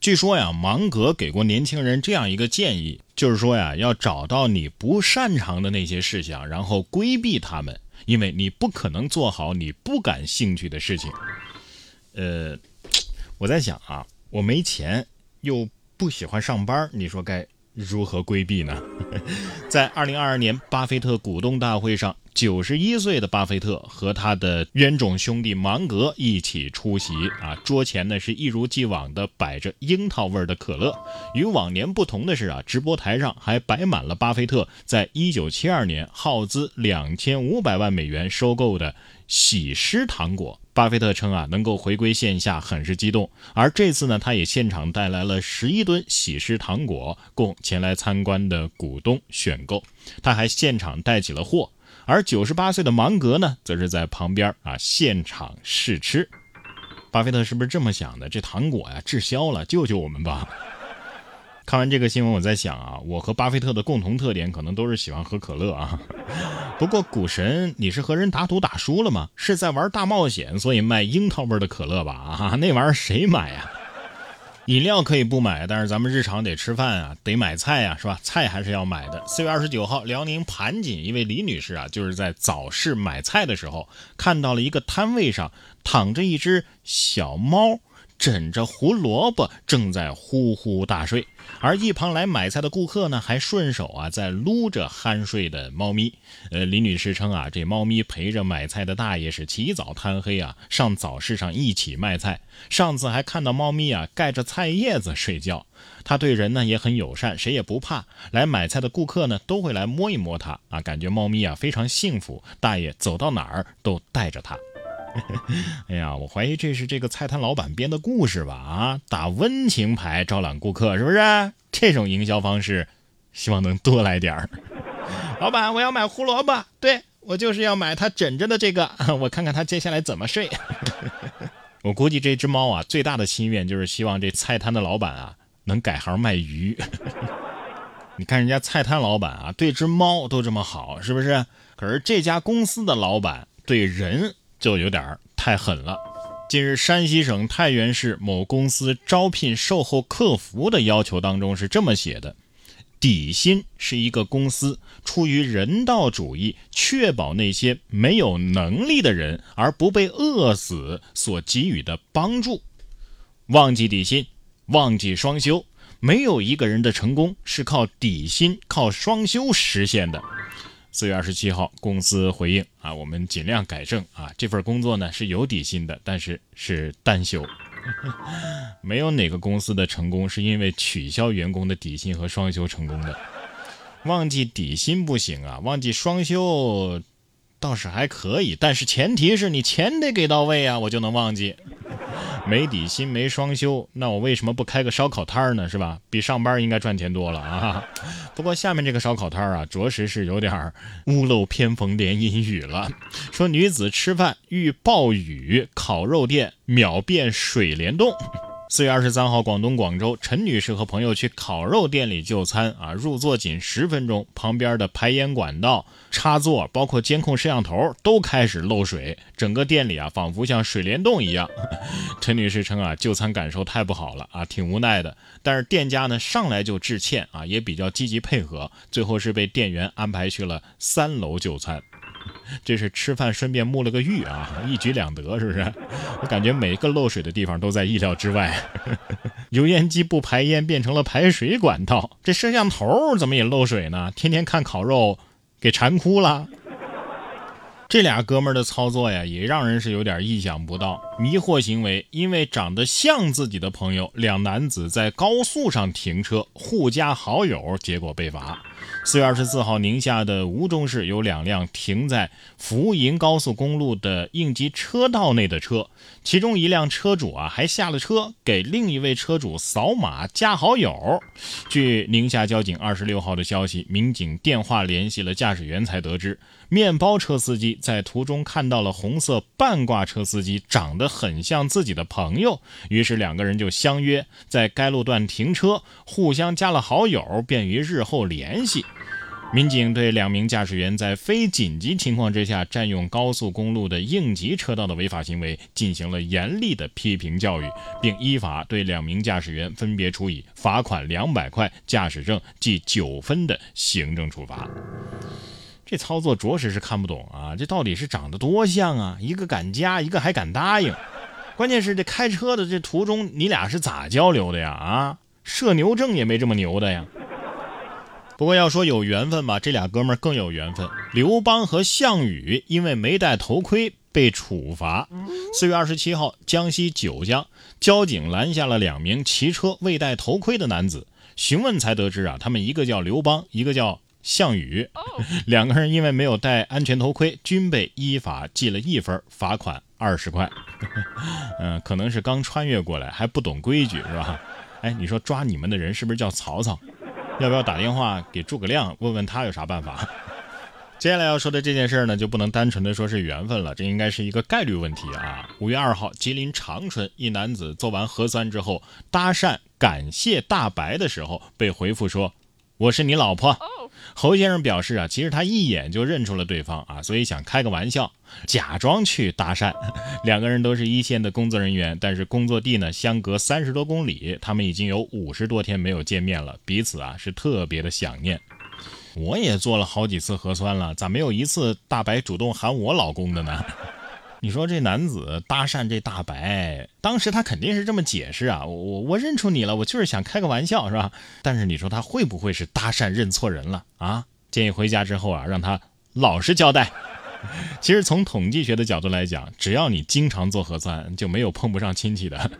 据说呀，芒格给过年轻人这样一个建议，就是说呀，要找到你不擅长的那些事项，然后规避他们，因为你不可能做好你不感兴趣的事情。呃，我在想啊，我没钱又不喜欢上班，你说该如何规避呢？在二零二二年巴菲特股东大会上。九十一岁的巴菲特和他的冤种兄弟芒格一起出席啊，桌前呢是一如既往的摆着樱桃味的可乐。与往年不同的是啊，直播台上还摆满了巴菲特在一九七二年耗资两千五百万美元收购的喜诗糖果。巴菲特称啊，能够回归线下很是激动。而这次呢，他也现场带来了十一吨喜事糖果，供前来参观的股东选购。他还现场带起了货。而九十八岁的芒格呢，则是在旁边啊现场试吃。巴菲特是不是这么想的？这糖果呀滞销了，救救我们吧！看完这个新闻，我在想啊，我和巴菲特的共同特点可能都是喜欢喝可乐啊。不过股神，你是和人打赌打输了吗？是在玩大冒险，所以卖樱桃味的可乐吧？啊，那玩意儿谁买呀？饮料可以不买，但是咱们日常得吃饭啊，得买菜呀，是吧？菜还是要买的。四月二十九号，辽宁盘锦一位李女士啊，就是在早市买菜的时候，看到了一个摊位上躺着一只小猫。枕着胡萝卜，正在呼呼大睡，而一旁来买菜的顾客呢，还顺手啊在撸着酣睡的猫咪。呃，李女士称啊，这猫咪陪着买菜的大爷是起早贪黑啊，上早市上一起卖菜。上次还看到猫咪啊盖着菜叶子睡觉。他对人呢也很友善，谁也不怕。来买菜的顾客呢都会来摸一摸它啊，感觉猫咪啊非常幸福。大爷走到哪儿都带着它。哎呀，我怀疑这是这个菜摊老板编的故事吧？啊，打温情牌招揽顾客是不是？这种营销方式，希望能多来点儿。老板，我要买胡萝卜，对我就是要买它枕着的这个，我看看它接下来怎么睡。我估计这只猫啊，最大的心愿就是希望这菜摊的老板啊能改行卖鱼。你看人家菜摊老板啊，对只猫都这么好，是不是？可是这家公司的老板对人。就有点太狠了。近日，山西省太原市某公司招聘售后客服的要求当中是这么写的：底薪是一个公司出于人道主义，确保那些没有能力的人而不被饿死所给予的帮助。忘记底薪，忘记双休，没有一个人的成功是靠底薪、靠双休实现的。四月二十七号，公司回应啊，我们尽量改正啊。这份工作呢是有底薪的，但是是单休。没有哪个公司的成功是因为取消员工的底薪和双休成功的。忘记底薪不行啊，忘记双休倒是还可以，但是前提是你钱得给到位啊，我就能忘记。没底薪没双休，那我为什么不开个烧烤摊儿呢？是吧？比上班应该赚钱多了啊。不过下面这个烧烤摊儿啊，着实是有点屋漏偏逢连阴雨了。说女子吃饭遇暴雨，烤肉店秒变水帘洞。四月二十三号，广东广州，陈女士和朋友去烤肉店里就餐啊，入座仅十分钟，旁边的排烟管道、插座，包括监控摄像头都开始漏水，整个店里啊，仿佛像水帘洞一样。陈女士称啊，就餐感受太不好了啊，挺无奈的。但是店家呢，上来就致歉啊，也比较积极配合，最后是被店员安排去了三楼就餐。这是吃饭顺便沐了个浴啊，一举两得，是不是？我感觉每一个漏水的地方都在意料之外。油烟机不排烟变成了排水管道，这摄像头怎么也漏水呢？天天看烤肉，给馋哭了。这俩哥们儿的操作呀，也让人是有点意想不到。迷惑行为，因为长得像自己的朋友，两男子在高速上停车，互加好友，结果被罚。四月二十四号，宁夏的吴中市有两辆停在福银高速公路的应急车道内的车，其中一辆车主啊还下了车给另一位车主扫码加好友。据宁夏交警二十六号的消息，民警电话联系了驾驶员，才得知面包车司机在途中看到了红色半挂车司机长得很像自己的朋友，于是两个人就相约在该路段停车，互相加了好友，便于日后联系。民警对两名驾驶员在非紧急情况之下占用高速公路的应急车道的违法行为进行了严厉的批评教育，并依法对两名驾驶员分别处以罚款两百块、驾驶证记九分的行政处罚。这操作着实是看不懂啊！这到底是长得多像啊？一个敢加，一个还敢答应。关键是这开车的这途中，你俩是咋交流的呀？啊，社牛证也没这么牛的呀。不过要说有缘分吧，这俩哥们儿更有缘分。刘邦和项羽因为没戴头盔被处罚。四月二十七号，江西九江交警拦下了两名骑车未戴头盔的男子，询问才得知啊，他们一个叫刘邦，一个叫项羽，两个人因为没有戴安全头盔，均被依法记了一分，罚款二十块。嗯，可能是刚穿越过来，还不懂规矩是吧？哎，你说抓你们的人是不是叫曹操？要不要打电话给诸葛亮问问他有啥办法？接下来要说的这件事呢，就不能单纯的说是缘分了，这应该是一个概率问题啊。五月二号，吉林长春一男子做完核酸之后搭讪感谢大白的时候，被回复说：“我是你老婆。”侯先生表示啊，其实他一眼就认出了对方啊，所以想开个玩笑，假装去搭讪。两个人都是一线的工作人员，但是工作地呢相隔三十多公里，他们已经有五十多天没有见面了，彼此啊是特别的想念。我也做了好几次核酸了，咋没有一次大白主动喊我老公的呢？你说这男子搭讪这大白，当时他肯定是这么解释啊，我我认出你了，我就是想开个玩笑，是吧？但是你说他会不会是搭讪认错人了啊？建议回家之后啊，让他老实交代。其实从统计学的角度来讲，只要你经常做核酸，就没有碰不上亲戚的。